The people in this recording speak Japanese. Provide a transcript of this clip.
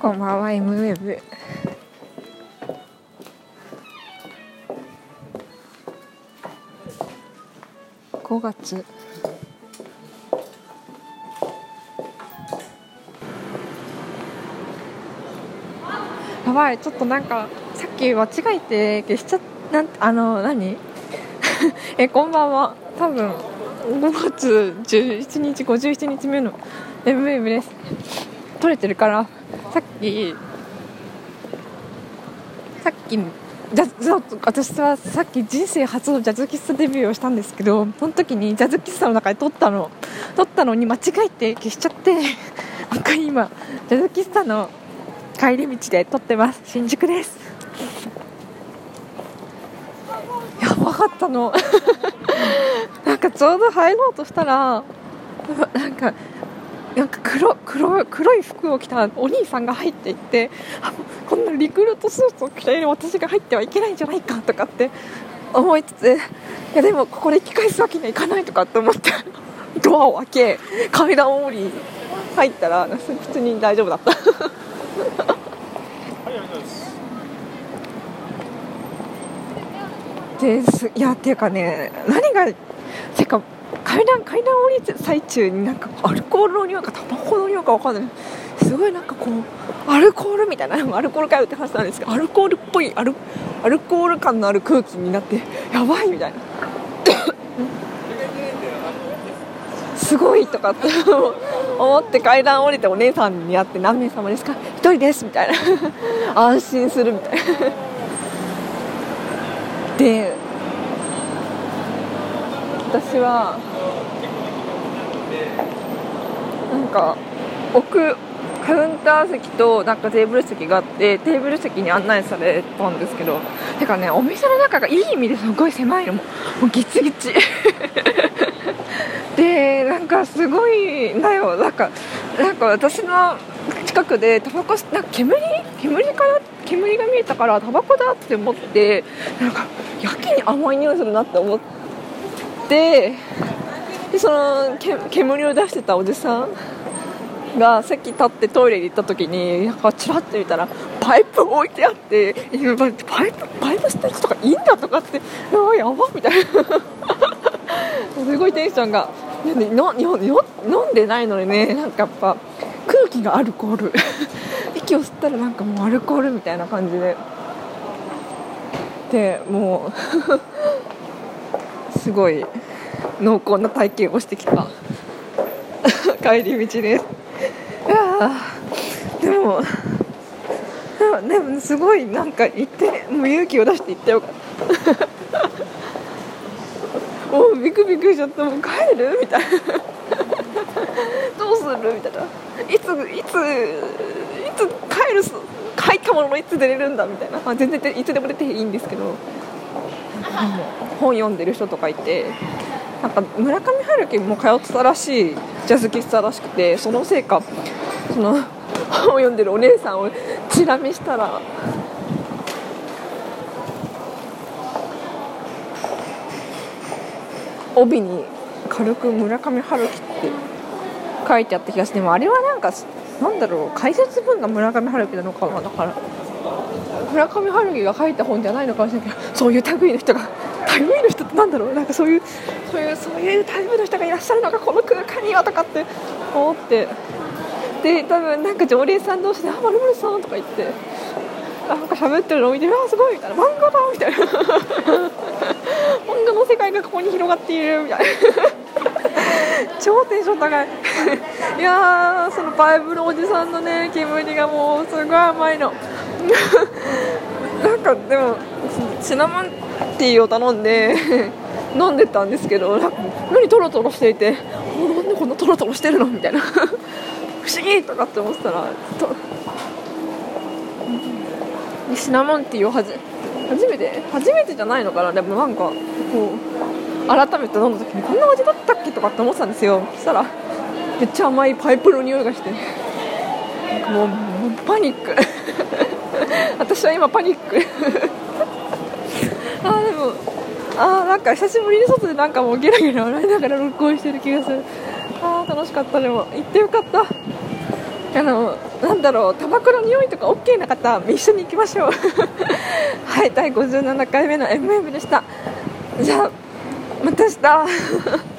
こんばんは M ウェブ。5月。やばいちょっとなんかさっき間違えて消しちゃなんあの何？えこんばんは。多分5月11日57日目の M ウェブです。撮れてるからさっきさっきジャズ私はさっき人生初のジャズ喫茶デビューをしたんですけどその時にジャズ喫茶の中で撮ったの。撮ったのに間違えて消しちゃってもう一回今ジャズ喫茶の帰り道で撮ってます。新宿です。やばかったの。なんかちょうど入ろうとしたらなんかなんか黒黒黒い服を着たお兄さんが入っていってこんなリクルートスーツを着ている私が入ってはいけないんじゃないかとかって思いつついやでもここで引き返すわけにはいかないとかって思ってドアを開け階段を降り入ったら普通に大丈夫だった。です。いやっていうかね何がてか階段階段降りて最中になんかアルコールの匂いかタバコの匂いか分かんない。すごいなんかこうアルコールみたいなアルコールかよって話なんですけどアルコールっぽいアルアルコール感のある空気になってやばいみたいな。すごいとかって 思って階段降りてお姉さんに会って何名様ですか？1人ですみたいな。安心するみたいな。で私はなんか奥カウンター席となんかテーブル席があってテーブル席に案内されたんですけどてかねお店の中がいい意味ですごい狭いの。もうギチギチ。でなんかすごいだよ。なんかなんか私の近くでタバコなんか煙煙から煙が見えたからタバコだって思ってなんかやけに甘い匂いするなって思って。でそのけ煙を出してたおじさんが席立ってトイレに行った時になんかチラッと見たらパイプ置いてあってパイプパイプ吸ってる人とかいいんだとかってあやばみたいな。すごいテンションが。の飲んでないのにねなんかやっぱ空気がアルコール。息を吸ったらなんかもうアルコールみたいな感じで。でもうすごい濃厚な体験をしてきた。帰り道です。いやでもでもすごいなんか行ってもう勇気を出して行ってよかった。もうビクビクしちゃった。もう帰る？みたいな。どうする？みたいな。いついついつ帰る？帰ったもののいつ出れるんだ？みたいな、まあ、全然いつでも出ていいんですけど。本読んでる人とかいてなんか村上春樹も通ってたらしいジャズ喫茶らしくてそのせいかその本を読んでるお姉さんをチラ見したら帯に軽く村上春樹って書いてあった気がしてでもあれはなんかなんだろう解説文が村上春樹なのかなだから村上春樹が書いた本じゃないのかもしれないけどそういう類の人が類の人ってなんだろう？なんかそういうそういうそういう類の人がいらっしゃるのがこの空間にはとかって思って。で多分なんか常連さん同士で「あまるまるさん」とか言ってなんか喋ってるのを見て「あすごい」みたいな「漫画だ」みたいな。漫画の世界がここに広がっているみたいな。超テンション高い。いやそのバイブルおじさんのね煙がもうすごい甘いの。なんかでもシナモンティーを頼んで 飲んでたんですけど何トロトロしていてなんでこんなトロトロしてるのみたいな。不思議とかって思ってたらとシナモンティーをはじ初めて初めてじゃないのかな。でもなんかこう改めて飲んだ時にこんな味だったっけとかって思ってたんですよ。そしたらめっちゃ甘いパイプの匂いがしてもうパニック。私は今パニック。あーでもあーなんか久しぶりに外でなんかもうゲラゲラ笑いながら録音してる気がする。あー楽しかったでも。行ってよかった。あのなんだろうタバコの匂いとか OK な方一緒に行きましょう。はい第57回目の MM でした。じゃあまた明日。